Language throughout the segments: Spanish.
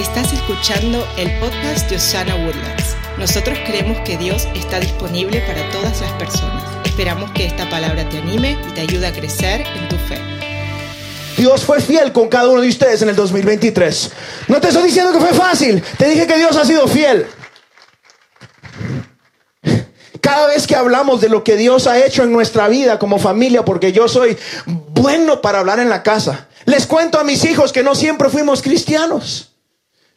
Estás escuchando el podcast de Osana Woodlands. Nosotros creemos que Dios está disponible para todas las personas. Esperamos que esta palabra te anime y te ayude a crecer en tu fe. Dios fue fiel con cada uno de ustedes en el 2023. No te estoy diciendo que fue fácil, te dije que Dios ha sido fiel. Cada vez que hablamos de lo que Dios ha hecho en nuestra vida como familia, porque yo soy bueno para hablar en la casa, les cuento a mis hijos que no siempre fuimos cristianos.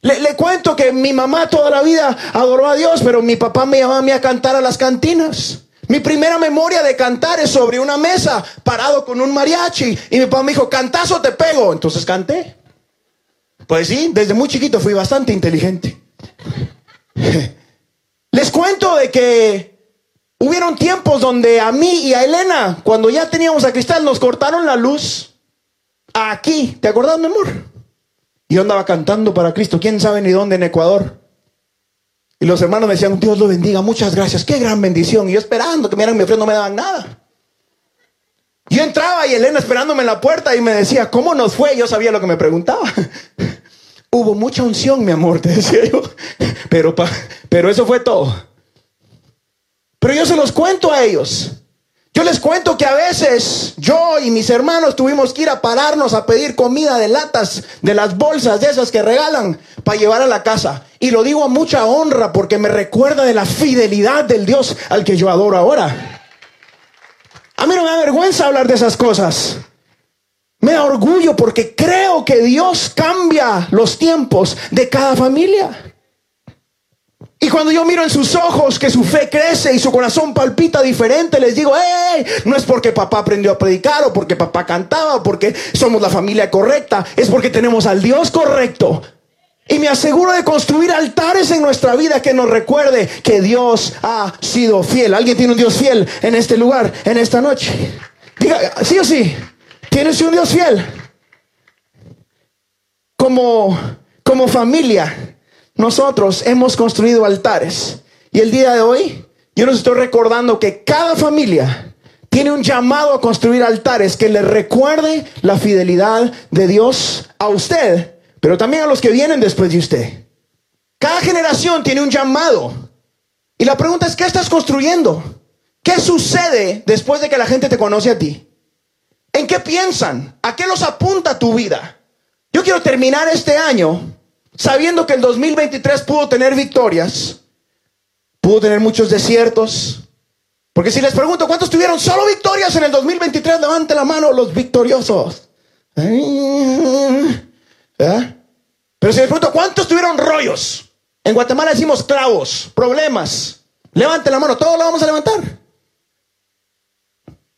Le, cuento que mi mamá toda la vida adoró a Dios, pero mi papá me llamaba a mí a cantar a las cantinas. Mi primera memoria de cantar es sobre una mesa, parado con un mariachi. Y mi papá me dijo, cantazo te pego. Entonces canté. Pues sí, desde muy chiquito fui bastante inteligente. Les cuento de que hubieron tiempos donde a mí y a Elena, cuando ya teníamos a Cristal, nos cortaron la luz aquí. ¿Te acuerdas, mi amor? Yo andaba cantando para Cristo, quién sabe ni dónde en Ecuador. Y los hermanos me decían, Dios lo bendiga, muchas gracias, qué gran bendición. Y yo esperando que me dieran mi ofrenda, no me daban nada. Yo entraba y Elena esperándome en la puerta y me decía, ¿cómo nos fue? Yo sabía lo que me preguntaba. Hubo mucha unción, mi amor, te decía yo. Pero, pero eso fue todo. Pero yo se los cuento a ellos. Yo les cuento que a veces yo y mis hermanos tuvimos que ir a pararnos a pedir comida de latas, de las bolsas de esas que regalan para llevar a la casa. Y lo digo a mucha honra porque me recuerda de la fidelidad del Dios al que yo adoro ahora. A mí no me da vergüenza hablar de esas cosas. Me da orgullo porque creo que Dios cambia los tiempos de cada familia. Y cuando yo miro en sus ojos que su fe crece y su corazón palpita diferente, les digo, hey, no es porque papá aprendió a predicar o porque papá cantaba o porque somos la familia correcta, es porque tenemos al Dios correcto. Y me aseguro de construir altares en nuestra vida que nos recuerde que Dios ha sido fiel. ¿Alguien tiene un Dios fiel en este lugar, en esta noche? Diga, sí o sí, ¿tienes un Dios fiel? Como, como familia nosotros hemos construido altares. Y el día de hoy, yo nos estoy recordando que cada familia tiene un llamado a construir altares que le recuerde la fidelidad de Dios a usted, pero también a los que vienen después de usted. Cada generación tiene un llamado. Y la pregunta es, ¿qué estás construyendo? ¿Qué sucede después de que la gente te conoce a ti? ¿En qué piensan? ¿A qué los apunta tu vida? Yo quiero terminar este año sabiendo que el 2023 pudo tener victorias, pudo tener muchos desiertos. Porque si les pregunto cuántos tuvieron solo victorias en el 2023, levante la mano los victoriosos. ¿Eh? Pero si les pregunto cuántos tuvieron rollos, en Guatemala decimos clavos, problemas. Levante la mano, todos la vamos a levantar.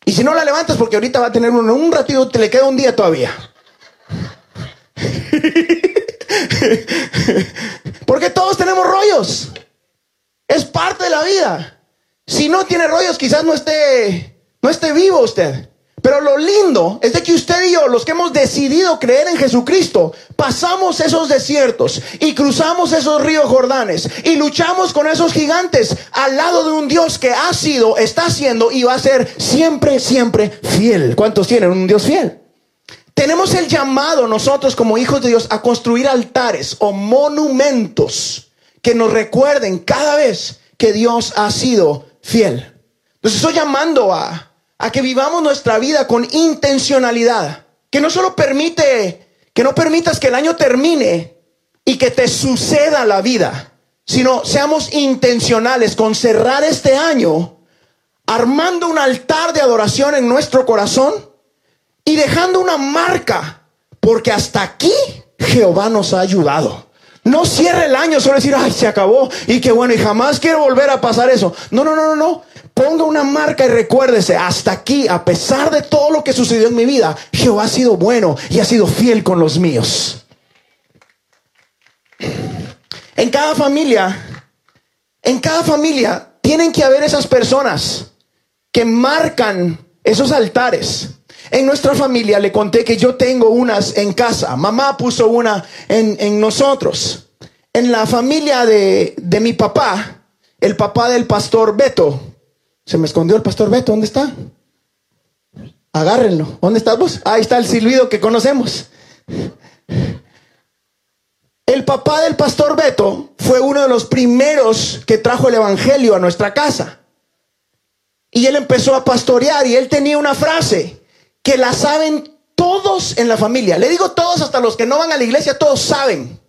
Y si no la levantas, porque ahorita va a tener uno, un ratito, te le queda un día todavía. Porque todos tenemos rollos. Es parte de la vida. Si no tiene rollos, quizás no esté, no esté vivo usted. Pero lo lindo es de que usted y yo, los que hemos decidido creer en Jesucristo, pasamos esos desiertos y cruzamos esos ríos Jordanes y luchamos con esos gigantes al lado de un Dios que ha sido, está siendo y va a ser siempre, siempre fiel. ¿Cuántos tienen un Dios fiel? Tenemos el llamado nosotros como hijos de Dios a construir altares o monumentos que nos recuerden cada vez que Dios ha sido fiel. Entonces estoy llamando a, a que vivamos nuestra vida con intencionalidad, que no solo permite, que no permitas que el año termine y que te suceda la vida, sino seamos intencionales con cerrar este año armando un altar de adoración en nuestro corazón y dejando una marca, porque hasta aquí Jehová nos ha ayudado. No cierre el año solo decir, ay, se acabó y qué bueno, y jamás quiero volver a pasar eso. No, no, no, no, no. Ponga una marca y recuérdese, hasta aquí, a pesar de todo lo que sucedió en mi vida, Jehová ha sido bueno y ha sido fiel con los míos. En cada familia, en cada familia, tienen que haber esas personas que marcan esos altares en nuestra familia le conté que yo tengo unas en casa. Mamá puso una en, nosotros. En la familia de, de, mi papá, el papá del pastor Beto. Se me escondió el pastor Beto. ¿Dónde está? Agárrenlo. ¿Dónde estás vos? Ahí está el silbido que conocemos. El papá del pastor Beto fue uno de los primeros que trajo el evangelio a nuestra casa. Y él empezó a pastorear y él tenía una frase que la saben todos en la familia. Le digo todos, hasta los que no van a la iglesia, todos saben.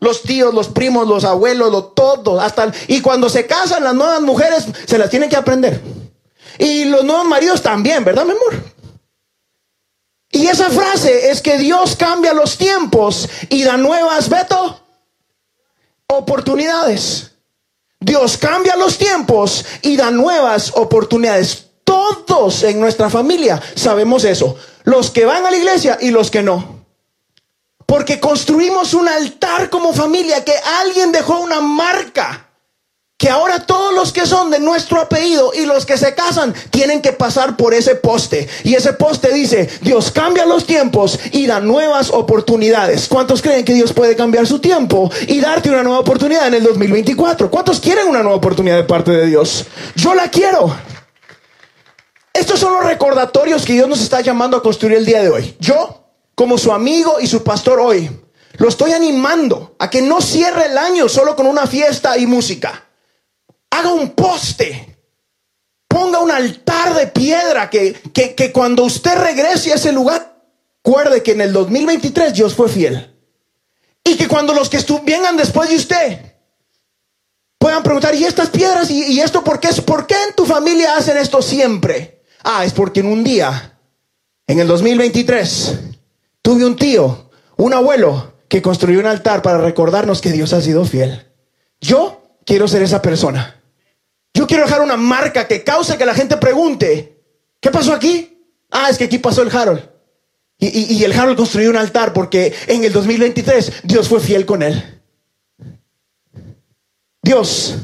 Los tíos, los primos, los abuelos, los todos, hasta y cuando se casan las nuevas mujeres se las tienen que aprender. Y los nuevos maridos también, ¿verdad, mi amor? Y esa frase es que Dios cambia los tiempos y da nuevas, Beto, oportunidades. Dios cambia los tiempos y da nuevas oportunidades. Todos en nuestra familia sabemos eso. Los que van a la iglesia y los que no. Porque construimos un altar como familia que alguien dejó una marca. Que ahora todos los que son de nuestro apellido y los que se casan tienen que pasar por ese poste. Y ese poste dice, Dios cambia los tiempos y da nuevas oportunidades. ¿Cuántos creen que Dios puede cambiar su tiempo y darte una nueva oportunidad en el 2024? ¿Cuántos quieren una nueva oportunidad de parte de Dios? Yo la quiero. Estos son los recordatorios que Dios nos está llamando a construir el día de hoy. Yo, como su amigo y su pastor hoy, lo estoy animando a que no cierre el año solo con una fiesta y música. Haga un poste. Ponga un altar de piedra que, que, cuando usted regrese a ese lugar, recuerde que en el 2023 Dios fue fiel. Y que cuando los que vengan después de usted puedan preguntar, ¿y estas piedras? ¿Y, esto por qué? ¿Por qué en tu familia hacen esto siempre? Ah, es porque en un día, en el 2023, tuve un tío, un abuelo, que construyó un altar para recordarnos que Dios ha sido fiel. Yo quiero ser esa persona. Yo quiero dejar una marca que cause que la gente pregunte, ¿qué pasó aquí? Ah, es que aquí pasó el Harold. Y, y el Harold construyó un altar porque en el 2023 Dios fue fiel con él. Dios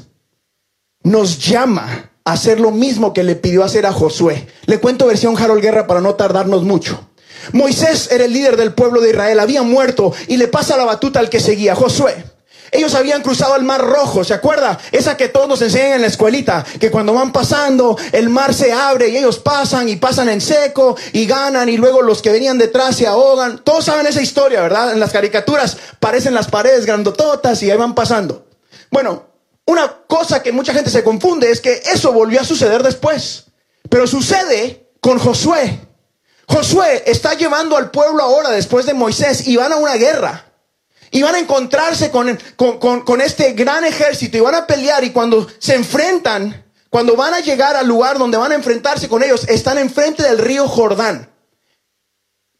nos llama hacer lo mismo que le pidió hacer a Josué. Le cuento versión Harold Guerra para no tardarnos mucho. Moisés era el líder del pueblo de Israel, había muerto y le pasa la batuta al que seguía, Josué. Ellos habían cruzado el mar rojo, ¿se acuerda? Esa que todos nos enseñan en la escuelita, que cuando van pasando, el mar se abre y ellos pasan y pasan en seco y ganan y luego los que venían detrás se ahogan. Todos saben esa historia, ¿verdad? En las caricaturas parecen las paredes grandototas y ahí van pasando. Bueno, una cosa que mucha gente se confunde es que eso volvió a suceder después. Pero sucede con Josué. Josué está llevando al pueblo ahora después de Moisés y van a una guerra. Y van a encontrarse con, con, este gran ejército y van a pelear y cuando se enfrentan, cuando van a llegar al lugar donde van a enfrentarse con ellos, están enfrente del río Jordán.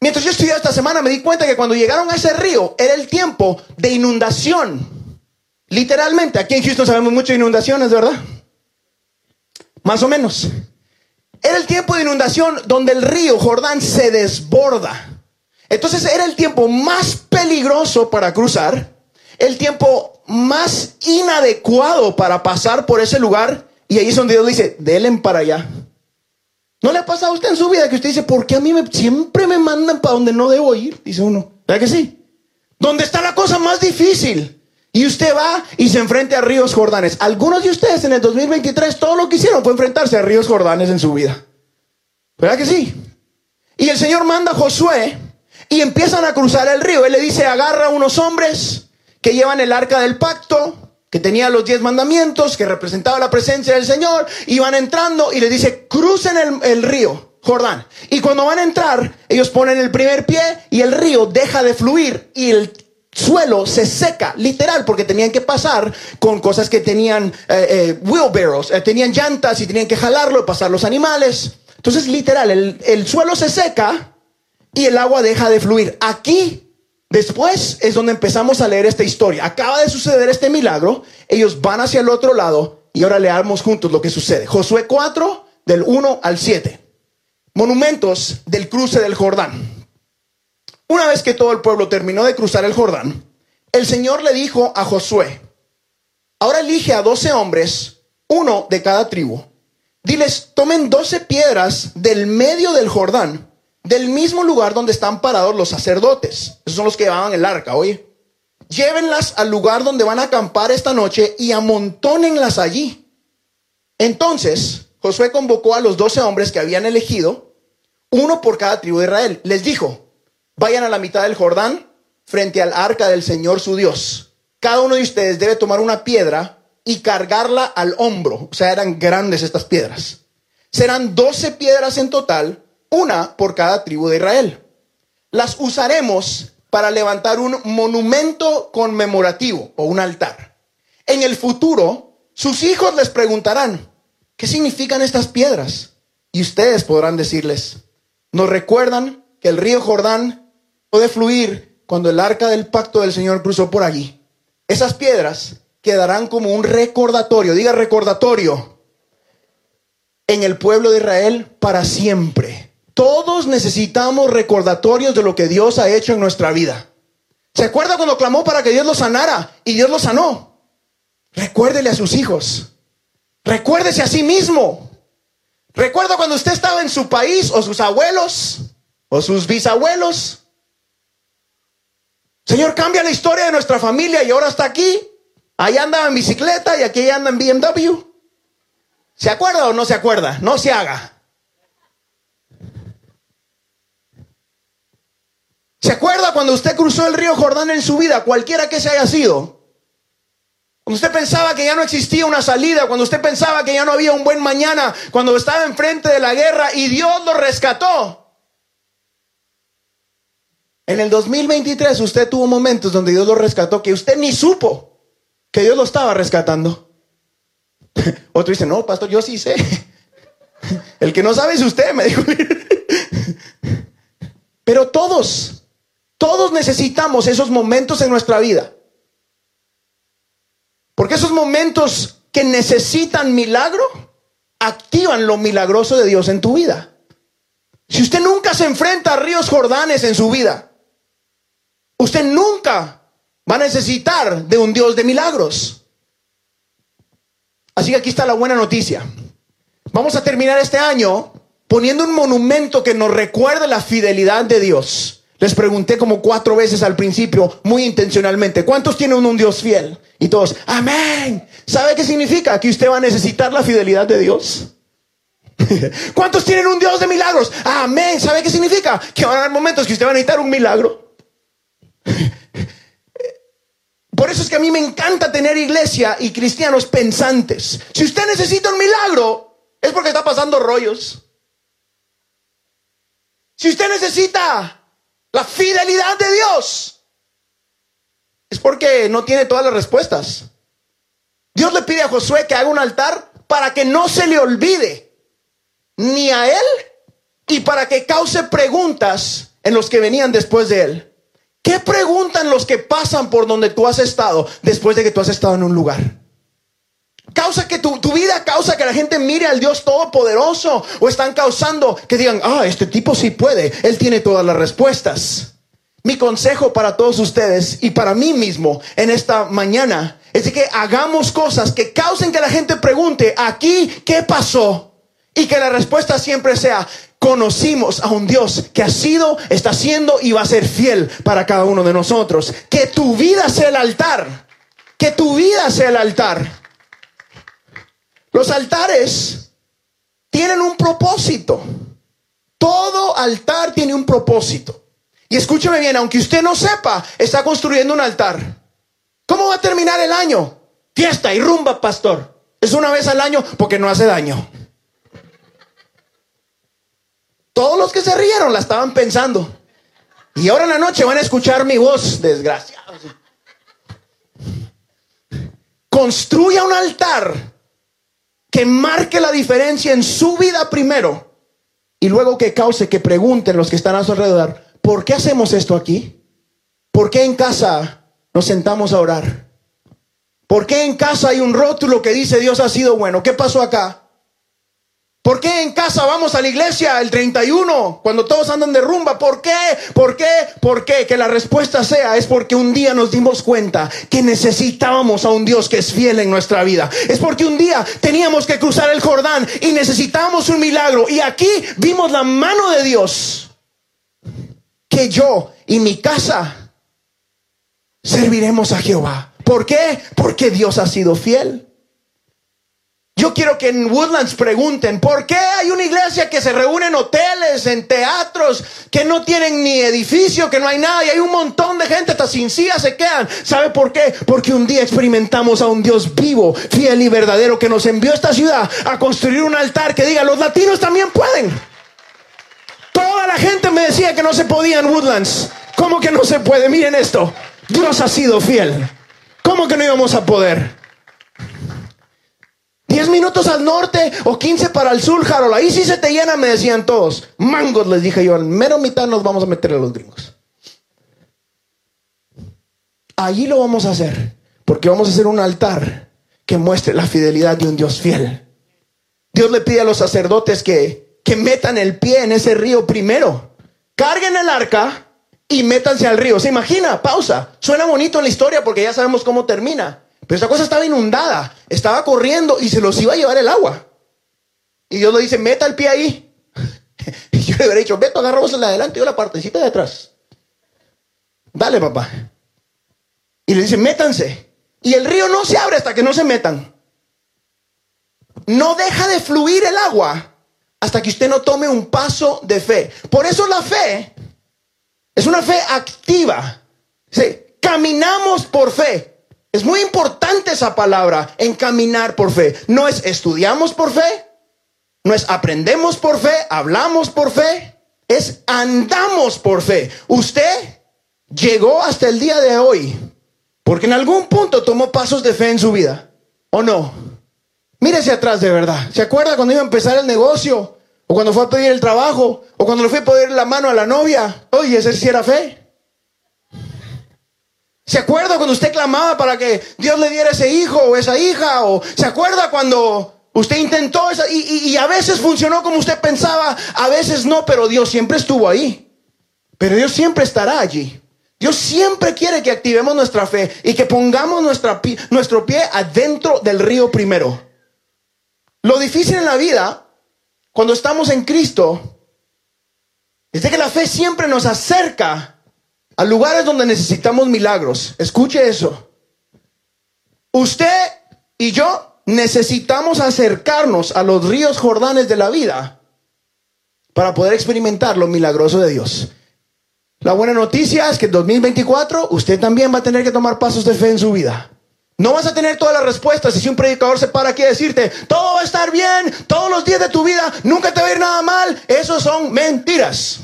Mientras yo estudiaba esta semana me di cuenta que cuando llegaron a ese río era el tiempo de inundación. Literalmente, aquí en Houston sabemos mucho de inundaciones, ¿verdad? Más o menos. Era el tiempo de inundación donde el río Jordán se desborda. Entonces era el tiempo más peligroso para cruzar, el tiempo más inadecuado para pasar por ese lugar. Y ahí es donde Dios dice, delen para allá. ¿No le ha pasado a usted en su vida que usted dice, ¿por qué a mí siempre me mandan para donde no debo ir? Dice uno. ¿Verdad que sí? ¿Dónde está la cosa más difícil? Y usted va y se enfrenta a ríos Jordanes. Algunos de ustedes en el 2023 todo lo que hicieron fue enfrentarse a ríos Jordanes en su vida. ¿Verdad que sí? Y el Señor manda a Josué y empiezan a cruzar el río. Él le dice, agarra a unos hombres que llevan el arca del pacto, que tenía los diez mandamientos, que representaba la presencia del Señor, y van entrando y le dice, crucen el, el río. Jordán. Y cuando van a entrar, ellos ponen el primer pie y el río deja de fluir y el suelo se seca, literal, porque tenían que pasar con cosas que tenían eh, eh, wheelbarrows, eh, tenían llantas y tenían que jalarlo, pasar los animales. Entonces, literal, el, el suelo se seca y el agua deja de fluir. Aquí, después, es donde empezamos a leer esta historia. Acaba de suceder este milagro, ellos van hacia el otro lado y ahora leamos juntos lo que sucede. Josué 4, del 1 al 7. Monumentos del cruce del Jordán. Una vez que todo el pueblo terminó de cruzar el Jordán, el Señor le dijo a Josué, ahora elige a doce hombres, uno de cada tribu. Diles, tomen doce piedras del medio del Jordán, del mismo lugar donde están parados los sacerdotes. Esos son los que llevaban el arca, oye. Llévenlas al lugar donde van a acampar esta noche y amontónenlas allí. Entonces, Josué convocó a los doce hombres que habían elegido, uno por cada tribu de Israel. Les dijo, vayan a la mitad del Jordán, frente al arca del Señor su Dios, cada uno de ustedes debe tomar una piedra y cargarla al hombro. O sea, eran grandes estas piedras. Serán 12 piedras en total, una por cada tribu de Israel. Las usaremos para levantar un monumento conmemorativo o un altar. En el futuro, sus hijos les preguntarán, ¿qué significan estas piedras? Y ustedes podrán decirles, nos recuerdan que el río Jordán puede fluir cuando el arca del pacto del Señor cruzó por allí. Esas piedras quedarán como un recordatorio, diga recordatorio, en el pueblo de Israel para siempre. Todos necesitamos recordatorios de lo que Dios ha hecho en nuestra vida. ¿Se acuerda cuando clamó para que Dios lo sanara y Dios lo sanó? Recuérdele a sus hijos. Recuérdese a sí mismo. Recuerda cuando usted estaba en su país o sus abuelos o sus bisabuelos. Señor, cambia la historia de nuestra familia y ahora está aquí. Ahí anda en bicicleta y aquí anda en BMW. ¿Se acuerda o no se acuerda? No se haga. ¿Se acuerda cuando usted cruzó el río Jordán en su vida, cualquiera que se haya sido? Cuando usted pensaba que ya no existía una salida, cuando usted pensaba que ya no había un buen mañana, cuando estaba enfrente de la guerra y Dios lo rescató. En el 2023 usted tuvo momentos donde Dios lo rescató que usted ni supo que Dios lo estaba rescatando. Otro dice, no, pastor, yo sí sé. El que no sabe es usted, me dijo. Pero todos, todos necesitamos esos momentos en nuestra vida. Porque esos momentos que necesitan milagro, activan lo milagroso de Dios en tu vida. Si usted nunca se enfrenta a ríos Jordanes en su vida, usted nunca va a necesitar de un Dios de milagros. Así que aquí está la buena noticia. Vamos a terminar este año poniendo un monumento que nos recuerde la fidelidad de Dios. Les pregunté como cuatro veces al principio, muy intencionalmente, ¿cuántos tienen un Dios fiel? Y todos, amén. ¿Sabe qué significa? Que usted va a necesitar la fidelidad de Dios. ¿Cuántos tienen un Dios de milagros? Amén. ¿Sabe qué significa? Que van a haber momentos que usted va a necesitar un milagro. Por eso es que a mí me encanta tener iglesia y cristianos pensantes. Si usted necesita un milagro, es porque está pasando rollos. Si usted necesita la fidelidad de Dios, es porque no tiene todas las respuestas. Dios le pide a Josué que haga un altar para que no se le olvide ni a él y para que cause preguntas en los que venían después de él. ¿Qué preguntan los que pasan por donde tú has estado después de que tú has estado en un lugar? Causa que tu, tu, vida causa que la gente mire al Dios Todopoderoso o están causando que digan, ah, este tipo sí puede, él tiene todas las respuestas. Mi consejo para todos ustedes y para mí mismo en esta mañana es que hagamos cosas que causen que la gente pregunte, aquí, ¿qué pasó? Y que la respuesta siempre sea, conocimos a un Dios que ha sido, está siendo y va a ser fiel para cada uno de nosotros. Que tu vida sea el altar. Que tu vida sea el altar. Los altares tienen un propósito. Todo altar tiene un propósito. Y escúcheme bien, aunque usted no sepa, está construyendo un altar. ¿Cómo va a terminar el año? Fiesta y rumba, pastor. Es una vez al año porque no hace daño. Todos los que se rieron la estaban pensando. Y ahora en la noche van a escuchar mi voz, desgraciados. Construya un altar que marque la diferencia en su vida primero y luego que cause que pregunten los que están a su alrededor, ¿por qué hacemos esto aquí? ¿Por qué en casa nos sentamos a orar? ¿Por qué en casa hay un rótulo que dice Dios ha sido bueno? ¿Qué pasó acá? ¿Por qué en casa vamos a la iglesia el 31 cuando todos andan de rumba? ¿Por qué? ¿Por qué? ¿Por qué? Que la respuesta sea es porque un día nos dimos cuenta que necesitábamos a un Dios que es fiel en nuestra vida. Es porque un día teníamos que cruzar el Jordán y necesitábamos un milagro. Y aquí vimos la mano de Dios. Que yo y mi casa serviremos a Jehová. ¿Por qué? Porque Dios ha sido fiel. Yo quiero que en Woodlands pregunten, ¿por qué hay una iglesia que se reúne en hoteles, en teatros, que no tienen ni edificio, que no hay nada, y hay un montón de gente, hasta sin silla se quedan? ¿Sabe por qué? Porque un día experimentamos a un Dios vivo, fiel y verdadero, que nos envió a esta ciudad a construir un altar que diga, los latinos también pueden. Toda la gente me decía que no se podía en Woodlands. ¿Cómo que no se puede? Miren esto. Dios ha sido fiel. ¿Cómo que no íbamos a poder? 10 minutos al norte o 15 para el sur, Harold. Ahí sí se te llena, me decían todos. Mangos, les dije yo. Al mero mitad nos vamos a meter a los gringos. Allí lo vamos a hacer. Porque vamos a hacer un altar que muestre la fidelidad de un Dios fiel. Dios le pide a los sacerdotes que, que metan el pie en ese río primero. Carguen el arca y métanse al río. ¿Se imagina? Pausa. Suena bonito en la historia porque ya sabemos cómo termina. Pero esta cosa estaba inundada, estaba corriendo y se los iba a llevar el agua. Y Dios le dice, meta el pie ahí. Y yo le hubiera dicho, Beto, agarramos la de adelante y yo la partecita de atrás. Dale, papá. Y le dice, métanse. Y el río no se abre hasta que no se metan. No deja de fluir el agua hasta que usted no tome un paso de fe. Por eso la fe es una fe activa. Sí, caminamos por fe. Es muy importante esa palabra, encaminar por fe. No es estudiamos por fe, no es aprendemos por fe, hablamos por fe, es andamos por fe. Usted llegó hasta el día de hoy porque en algún punto tomó pasos de fe en su vida, ¿o no? Mírese atrás de verdad. ¿Se acuerda cuando iba a empezar el negocio? ¿O cuando fue a pedir el trabajo? ¿O cuando le fue a pedir la mano a la novia? Oye, ese sí era fe. ¿Se acuerda cuando usted clamaba para que Dios le diera ese hijo o esa hija? ¿O se acuerda cuando usted intentó esa, y, y a veces funcionó como usted pensaba, a veces no, pero Dios siempre estuvo ahí. Pero Dios siempre estará allí. Dios siempre quiere que activemos nuestra fe y que pongamos nuestro pie adentro del río primero. Lo difícil en la vida, cuando estamos en Cristo, es de que la fe siempre nos acerca a lugares donde necesitamos milagros. Escuche eso. Usted y yo necesitamos acercarnos a los ríos Jordanes de la vida para poder experimentar lo milagroso de Dios. La buena noticia es que en 2024 usted también va a tener que tomar pasos de fe en su vida. No vas a tener todas las respuestas. Si un predicador se para aquí a decirte, todo va a estar bien, todos los días de tu vida, nunca te va a ir nada mal, esos son mentiras.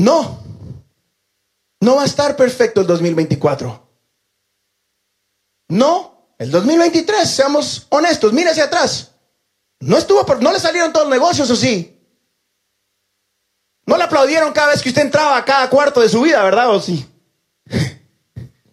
No, no va a estar perfecto el 2024. No, el 2023, seamos honestos, mire hacia atrás. No estuvo, no le salieron todos los negocios, ¿o sí? No le aplaudieron cada vez que usted entraba a cada cuarto de su vida, ¿verdad? ¿O sí?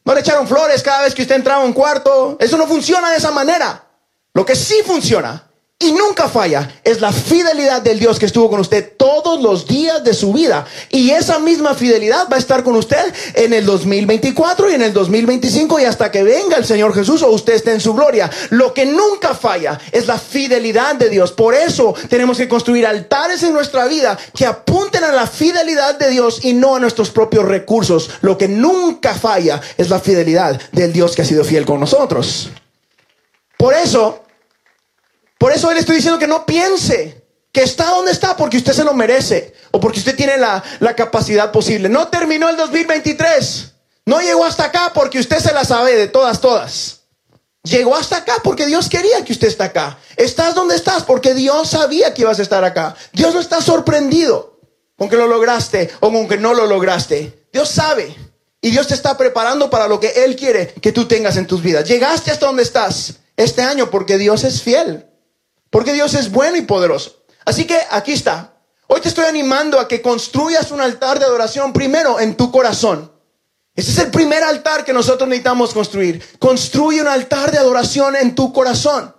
No le echaron flores cada vez que usted entraba a un cuarto. Eso no funciona de esa manera. Lo que sí funciona y nunca falla es la fidelidad del Dios que estuvo con usted todos los días de su vida. Y esa misma fidelidad va a estar con usted en el 2024 y en el 2025 y hasta que venga el Señor Jesús o usted esté en su gloria. Lo que nunca falla es la fidelidad de Dios. Por eso tenemos que construir altares en nuestra vida que apunten a la fidelidad de Dios y no a nuestros propios recursos. Lo que nunca falla es la fidelidad del Dios que ha sido fiel con nosotros. Por eso por eso le estoy diciendo que no piense que está donde está porque usted se lo merece o porque usted tiene la, la capacidad posible. No terminó el 2023. No llegó hasta acá porque usted se la sabe de todas, todas. Llegó hasta acá porque Dios quería que usted esté acá. Estás donde estás porque Dios sabía que ibas a estar acá. Dios no está sorprendido con que lo lograste o con que no lo lograste. Dios sabe. Y Dios te está preparando para lo que Él quiere que tú tengas en tus vidas. Llegaste hasta donde estás este año porque Dios es fiel. Porque Dios es bueno y poderoso. Así que aquí está. Hoy te estoy animando a que construyas un altar de adoración primero en tu corazón. Ese es el primer altar que nosotros necesitamos construir. Construye un altar de adoración en tu corazón.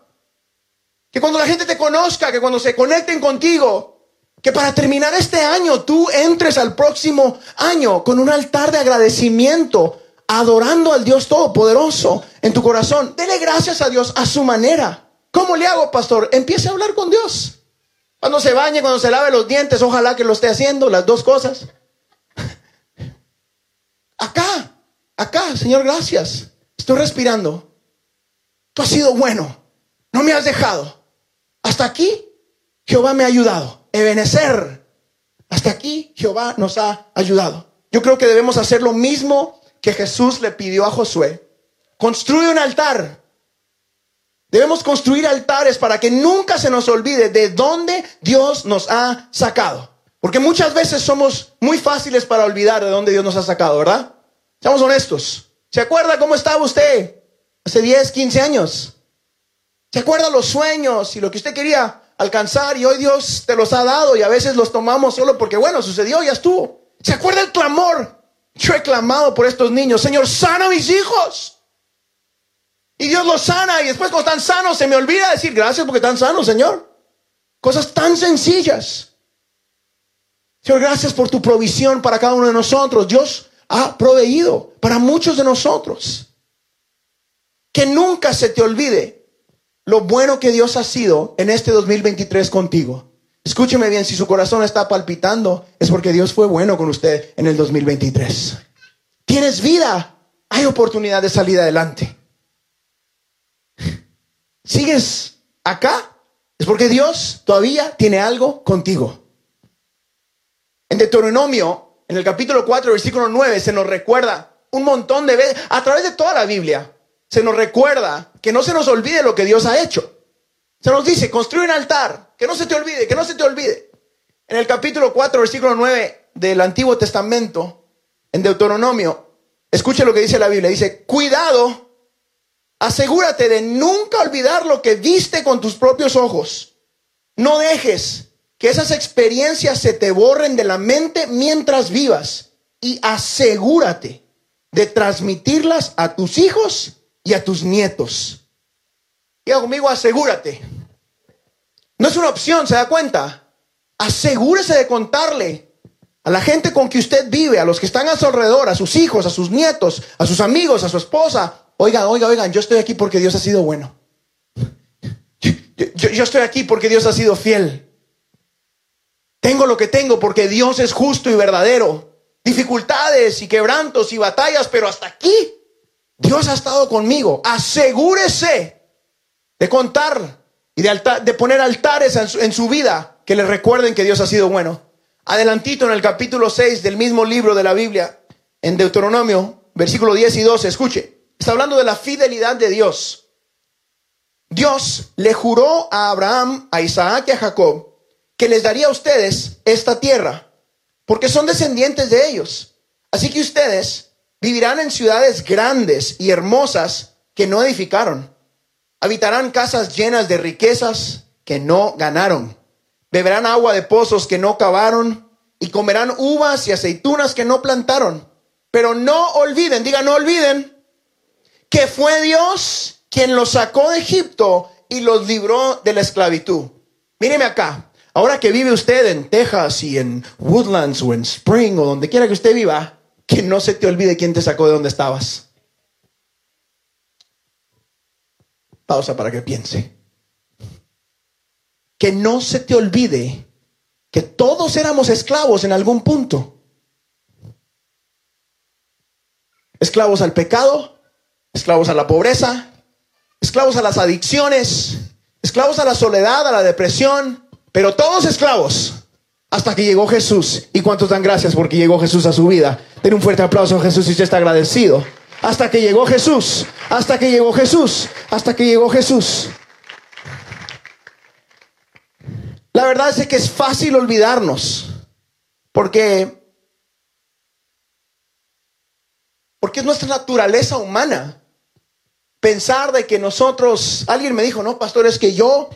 Que cuando la gente te conozca, que cuando se conecten contigo, que para terminar este año tú entres al próximo año con un altar de agradecimiento, adorando al Dios Todopoderoso en tu corazón. Dele gracias a Dios a su manera. ¿Cómo le hago, pastor? Empiece a hablar con Dios. Cuando se bañe, cuando se lave los dientes, ojalá que lo esté haciendo, las dos cosas. acá, acá, Señor, gracias. Estoy respirando. Tú has sido bueno. No me has dejado. Hasta aquí Jehová me ha ayudado. Ebenecer. Hasta aquí Jehová nos ha ayudado. Yo creo que debemos hacer lo mismo que Jesús le pidió a Josué. Construye un altar. Debemos construir altares para que nunca se nos olvide de dónde Dios nos ha sacado. Porque muchas veces somos muy fáciles para olvidar de dónde Dios nos ha sacado, ¿verdad? Seamos honestos. ¿Se acuerda cómo estaba usted hace 10, 15 años? ¿Se acuerda los sueños y lo que usted quería alcanzar y hoy Dios te los ha dado y a veces los tomamos solo porque, bueno, sucedió, ya estuvo? ¿Se acuerda el clamor? Yo he clamado por estos niños, Señor, sana a mis hijos. Y Dios los sana y después cuando están sanos se me olvida decir gracias porque están sanos, Señor. Cosas tan sencillas. Señor, gracias por tu provisión para cada uno de nosotros. Dios ha proveído para muchos de nosotros. Que nunca se te olvide lo bueno que Dios ha sido en este 2023 contigo. Escúcheme bien, si su corazón está palpitando, es porque Dios fue bueno con usted en el 2023. Tienes vida, hay oportunidad de salir adelante. ¿Sigues acá? Es porque Dios todavía tiene algo contigo. En Deuteronomio, en el capítulo 4, versículo 9, se nos recuerda un montón de veces, a través de toda la Biblia, se nos recuerda que no se nos olvide lo que Dios ha hecho. Se nos dice, construye un altar, que no se te olvide, que no se te olvide. En el capítulo 4, versículo 9 del Antiguo Testamento, en Deuteronomio, escuche lo que dice la Biblia. Dice, cuidado, asegúrate de nunca olvidar lo que viste con tus propios ojos. No dejes que esas experiencias se te borren de la mente mientras vivas y asegúrate de transmitirlas a tus hijos y a tus nietos. Diga conmigo, asegúrate. No es una opción, ¿se da cuenta? Asegúrese de contarle a la gente con que usted vive, a los que están a su alrededor, a sus hijos, a sus nietos, a sus amigos, a su esposa. Oigan, oigan, oigan, yo estoy aquí porque Dios ha sido bueno. Yo, estoy aquí porque Dios ha sido fiel. Tengo lo que tengo porque Dios es justo y verdadero. Dificultades y quebrantos y batallas, pero hasta aquí Dios ha estado conmigo. Asegúrese de contar y de, de poner altares en su, en su vida que le recuerden que Dios ha sido bueno. Adelantito en el capítulo 6 del mismo libro de la Biblia, en Deuteronomio, versículo 10 y 12, escuche, está hablando de la fidelidad de Dios. Dios le juró a Abraham, a Isaac y a Jacob que les daría a ustedes esta tierra, porque son descendientes de ellos. Así que ustedes vivirán en ciudades grandes y hermosas que no edificaron. Habitarán casas llenas de riquezas que no ganaron. Beberán agua de pozos que no cavaron y comerán uvas y aceitunas que no plantaron. Pero no olviden, diga no olviden, que fue Dios quien los sacó de Egipto y los libró de la esclavitud. Míreme acá, Ahora que vive usted en Texas y en Woodlands o en Spring o donde quiera que usted viva, que no se te olvide quién te sacó de donde estabas. Pausa para que piense. Que no se te olvide que todos éramos esclavos en algún punto. Esclavos al pecado, esclavos a la pobreza, esclavos a las adicciones, esclavos a la soledad, a la depresión, pero todos esclavos. Hasta que llegó Jesús. ¿Y cuántos dan gracias porque llegó Jesús a su vida? Den un fuerte aplauso a Jesús si usted está agradecido. Hasta que llegó Jesús. Hasta que llegó Jesús. Hasta que llegó Jesús. La verdad es que es fácil olvidarnos. Porque porque es nuestra naturaleza humana pensar de que nosotros, alguien me dijo, no, pastor, es que yo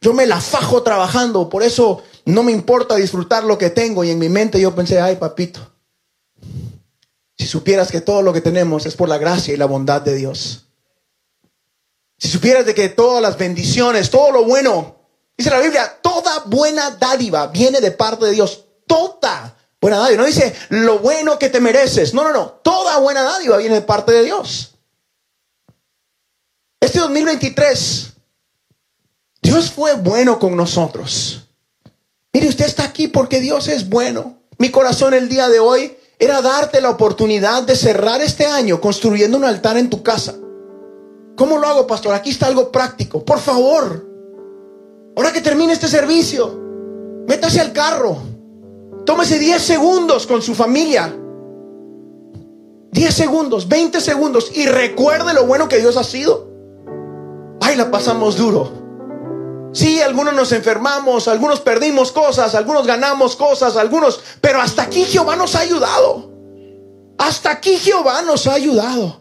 yo me la fajo trabajando, por eso no me importa disfrutar lo que tengo. Y en mi mente yo pensé, ay papito, si supieras que todo lo que tenemos es por la gracia y la bondad de Dios. Si supieras de que todas las bendiciones, todo lo bueno, dice la Biblia, toda buena dádiva viene de parte de Dios. Toda buena. No dice lo bueno que te mereces. No, no, no. Toda buena dádiva viene de parte de Dios. Este 2023 Dios fue bueno con nosotros. Mire, usted está aquí porque Dios es bueno. Mi corazón el día de hoy era darte la oportunidad de cerrar este año construyendo un altar en tu casa. ¿Cómo lo hago, pastor? Aquí está algo práctico. Por favor, ahora que termine este servicio, métase al carro. Tómese 10 segundos con su familia. 10 segundos, 20 segundos y recuerde lo bueno que Dios ha sido. Ay, la pasamos duro. Sí, algunos nos enfermamos, algunos perdimos cosas, algunos ganamos cosas, algunos, pero hasta aquí Jehová nos ha ayudado. Hasta aquí Jehová nos ha ayudado.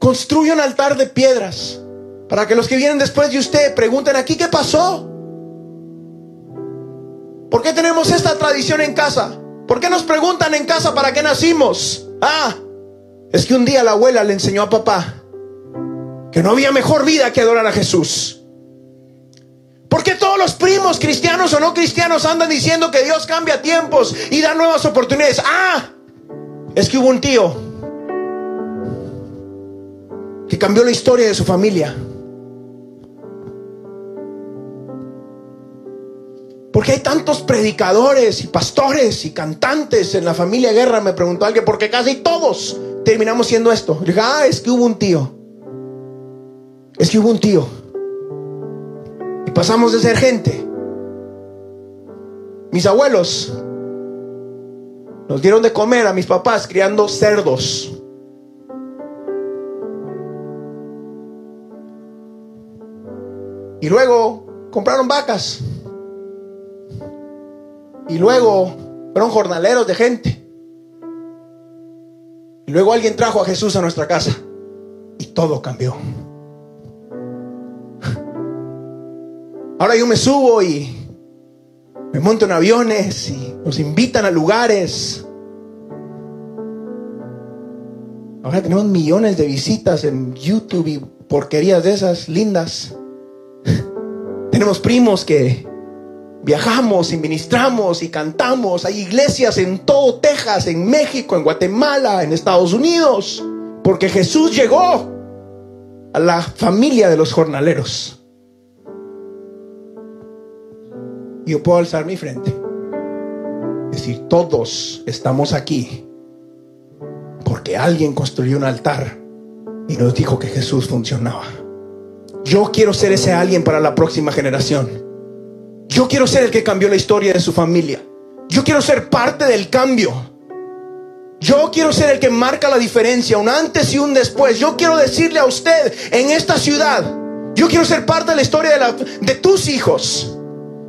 Construye un altar de piedras para que los que vienen después de usted pregunten aquí qué pasó. ¿Por qué tenemos esta tradición en casa? ¿Por qué nos preguntan en casa para qué nacimos? Ah, es que un día la abuela le enseñó a papá que no había mejor vida que adorar a Jesús. Porque todos los primos, cristianos o no cristianos, andan diciendo que Dios cambia tiempos y da nuevas oportunidades. Ah, es que hubo un tío que cambió la historia de su familia. Porque hay tantos predicadores y pastores y cantantes en la familia Guerra, me preguntó alguien, porque casi todos terminamos siendo esto. Le dije, ah, es que hubo un tío es que hubo un tío. Y pasamos de ser gente. Mis abuelos nos dieron de comer a mis papás criando cerdos. Y luego compraron vacas. Y luego fueron jornaleros de gente. Y luego alguien trajo a Jesús a nuestra casa. Y todo cambió. Ahora yo me subo y me monto en aviones y nos invitan a lugares. Ahora tenemos millones de visitas en YouTube y porquerías de esas lindas. tenemos primos que viajamos y ministramos y cantamos. Hay iglesias en todo Texas, en México, en Guatemala, en Estados Unidos. Porque Jesús llegó a la familia de los jornaleros. yo puedo alzar mi frente. Decir, todos estamos aquí porque alguien construyó un altar y nos dijo que Jesús funcionaba. Yo quiero ser ese alguien para la próxima generación. Yo quiero ser el que cambió la historia de su familia. Yo quiero ser parte del cambio. Yo quiero ser el que marca la diferencia, un antes y un después. Yo quiero decirle a usted en esta ciudad, yo quiero ser parte de la historia de, tus hijos.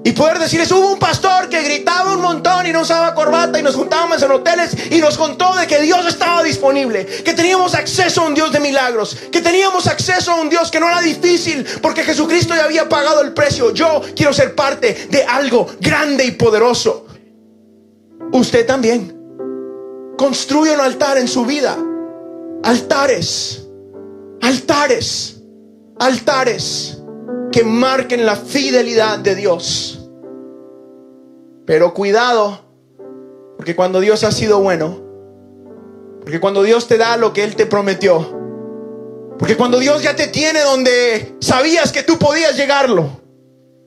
Y poder decirles, hubo un pastor que gritaba un montón y no usaba corbata y nos juntábamos en hoteles y nos contó de que Dios estaba disponible, que teníamos acceso a un Dios de milagros, que teníamos acceso a un Dios que no era difícil porque Jesucristo ya había pagado el precio. Yo quiero ser parte de algo grande y poderoso. Usted también. Construye un altar en su vida. Altares. Altares. Altares que marquen la fidelidad de Dios. Pero cuidado, porque cuando Dios ha sido bueno, porque cuando Dios te da lo que Él te prometió, porque cuando Dios ya te tiene donde sabías que tú podías llegarlo,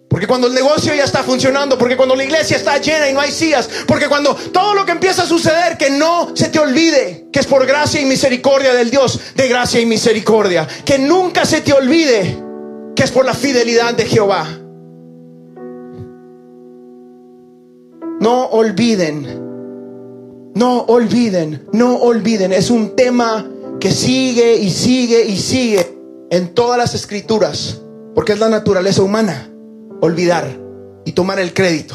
porque cuando el negocio ya está funcionando, porque cuando la iglesia está llena y no hay sillas, porque cuando todo lo que empieza a suceder, que no se te olvide que es por gracia y misericordia del Dios, de gracia y misericordia, que nunca se te olvide que es por la fidelidad de Jehová. No olviden, no olviden, no olviden. Es un tema que sigue y sigue y sigue en todas las escrituras, porque es la naturaleza humana, olvidar y tomar el crédito.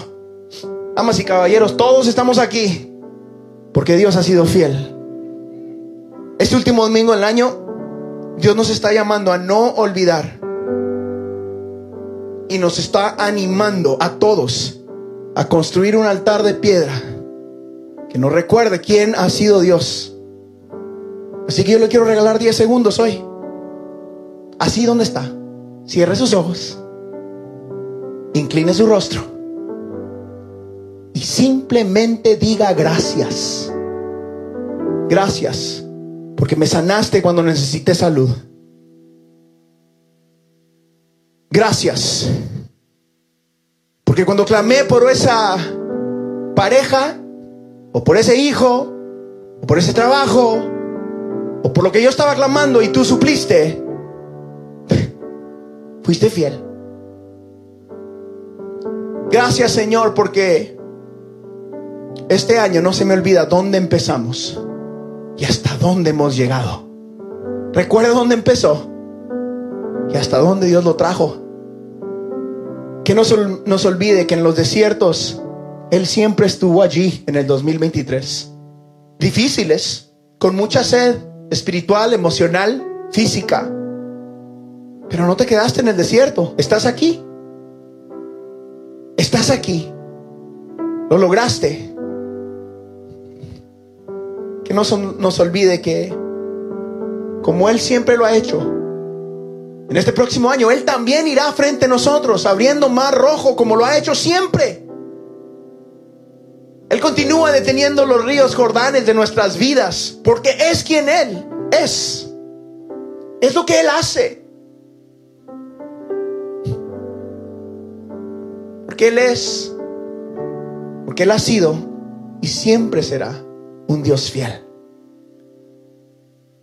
Amas y caballeros, todos estamos aquí porque Dios ha sido fiel. Este último domingo del año, Dios nos está llamando a no olvidar y nos está animando a todos a construir un altar de piedra que nos recuerde quién ha sido Dios. Así que yo le quiero regalar 10 segundos hoy. Así donde está. Cierre sus ojos. Incline su rostro. Y simplemente diga gracias. Gracias. Porque me sanaste cuando necesité salud. Gracias porque cuando clamé por esa pareja, o por ese hijo, o por ese trabajo, o por lo que yo estaba clamando y tú supliste, fuiste fiel. Gracias Señor porque este año no se me olvida dónde empezamos y hasta dónde hemos llegado. Recuerda dónde empezó y hasta dónde Dios lo trajo. Que no nos olvide que en los desiertos Él siempre estuvo allí en el 2023. Difíciles, con mucha sed espiritual, emocional, física. Pero no te quedaste en el desierto, estás aquí. Estás aquí. Lo lograste. Que no nos olvide que como Él siempre lo ha hecho, en este próximo año Él también irá frente a nosotros, abriendo mar rojo como lo ha hecho siempre. Él continúa deteniendo los ríos Jordanes de nuestras vidas, porque es quien Él es. Es lo que Él hace. Porque Él es, porque Él ha sido y siempre será un Dios fiel.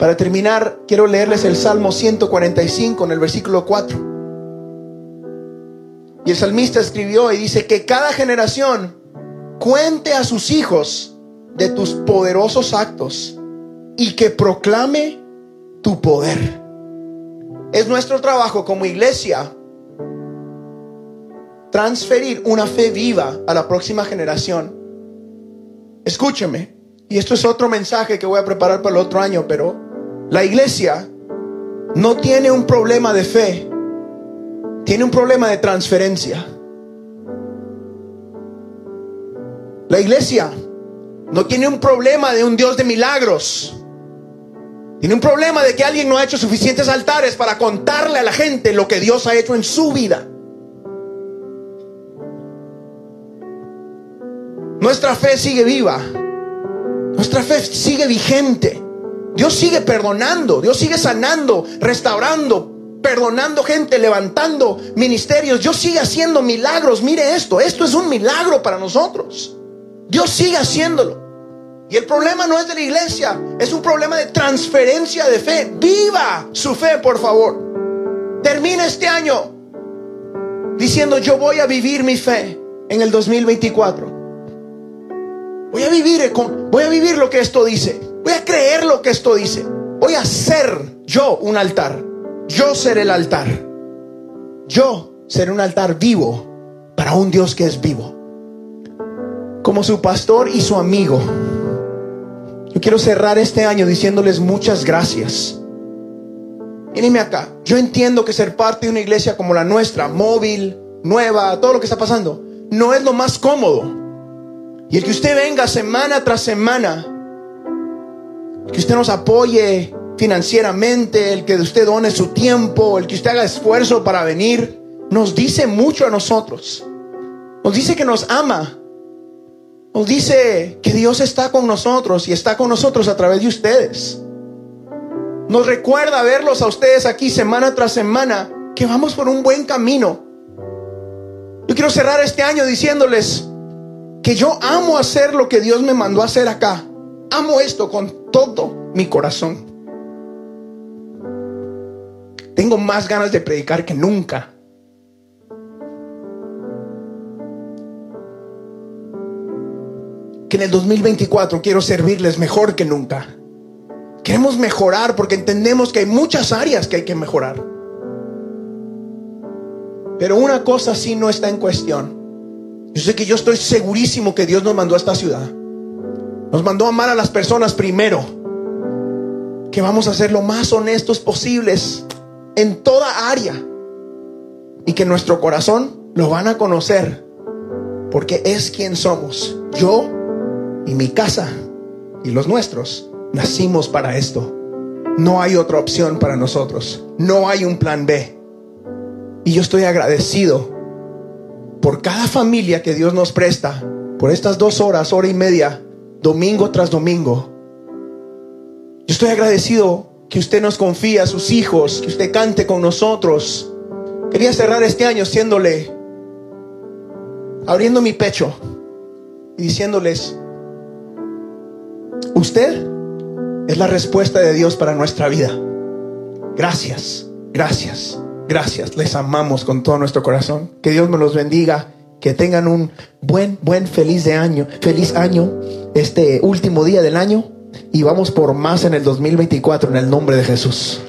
Para terminar, quiero leerles el Salmo 145 en el versículo 4. Y el salmista escribió y dice que cada generación cuente a sus hijos de tus poderosos actos y que proclame tu poder. Es nuestro trabajo como iglesia transferir una fe viva a la próxima generación. Escúcheme, y esto es otro mensaje que voy a preparar para el otro año, pero la iglesia no tiene un problema de fe, tiene un problema de transferencia. La iglesia no tiene un problema de un Dios de milagros. Tiene un problema de que alguien no ha hecho suficientes altares para contarle a la gente lo que Dios ha hecho en su vida. Nuestra fe sigue viva. Nuestra fe sigue vigente. Dios sigue perdonando, Dios sigue sanando, restaurando, perdonando gente, levantando ministerios. Dios sigue haciendo milagros. Mire esto, esto es un milagro para nosotros. Dios sigue haciéndolo. Y el problema no es de la iglesia, es un problema de transferencia de fe. Viva su fe, por favor. Termina este año diciendo, yo voy a vivir mi fe en el 2024. Voy a vivir, voy a vivir lo que esto dice. Voy a creer lo que esto dice. Voy a ser yo un altar. Yo seré el altar. Yo seré un altar vivo para un Dios que es vivo. Como su pastor y su amigo. Yo quiero cerrar este año diciéndoles muchas gracias. Mírenme acá. Yo entiendo que ser parte de una iglesia como la nuestra, móvil, nueva, todo lo que está pasando, no es lo más cómodo. Y el que usted venga semana tras semana que usted nos apoye financieramente, el que usted done su tiempo, el que usted haga esfuerzo para venir, nos dice mucho a nosotros. Nos dice que nos ama. Nos dice que Dios está con nosotros y está con nosotros a través de ustedes. Nos recuerda verlos a ustedes aquí semana tras semana que vamos por un buen camino. Yo quiero cerrar este año diciéndoles que yo amo hacer lo que Dios me mandó a hacer acá. Amo esto con todo mi corazón. Tengo más ganas de predicar que nunca. Que en el 2024 quiero servirles mejor que nunca. Queremos mejorar porque entendemos que hay muchas áreas que hay que mejorar. Pero una cosa sí no está en cuestión. Yo sé que yo estoy segurísimo que Dios nos mandó a esta ciudad. Nos mandó amar a las personas primero. Que vamos a ser lo más honestos posibles en toda área. Y que nuestro corazón lo van a conocer. Porque es quien somos. Yo y mi casa y los nuestros nacimos para esto. No hay otra opción para nosotros. No hay un plan B. Y yo estoy agradecido por cada familia que Dios nos presta, por estas dos horas, hora y media domingo tras domingo. Yo estoy agradecido que usted nos confía a sus hijos, que usted cante con nosotros. Quería cerrar este año siéndole, abriendo mi pecho y diciéndoles Usted es la respuesta de Dios para nuestra vida. Gracias, gracias, gracias. Les amamos con todo nuestro corazón. Que Dios me los bendiga. Que tengan un buen, buen, feliz de año, feliz año, este último día del año. Y vamos por más en el 2024 en el nombre de Jesús.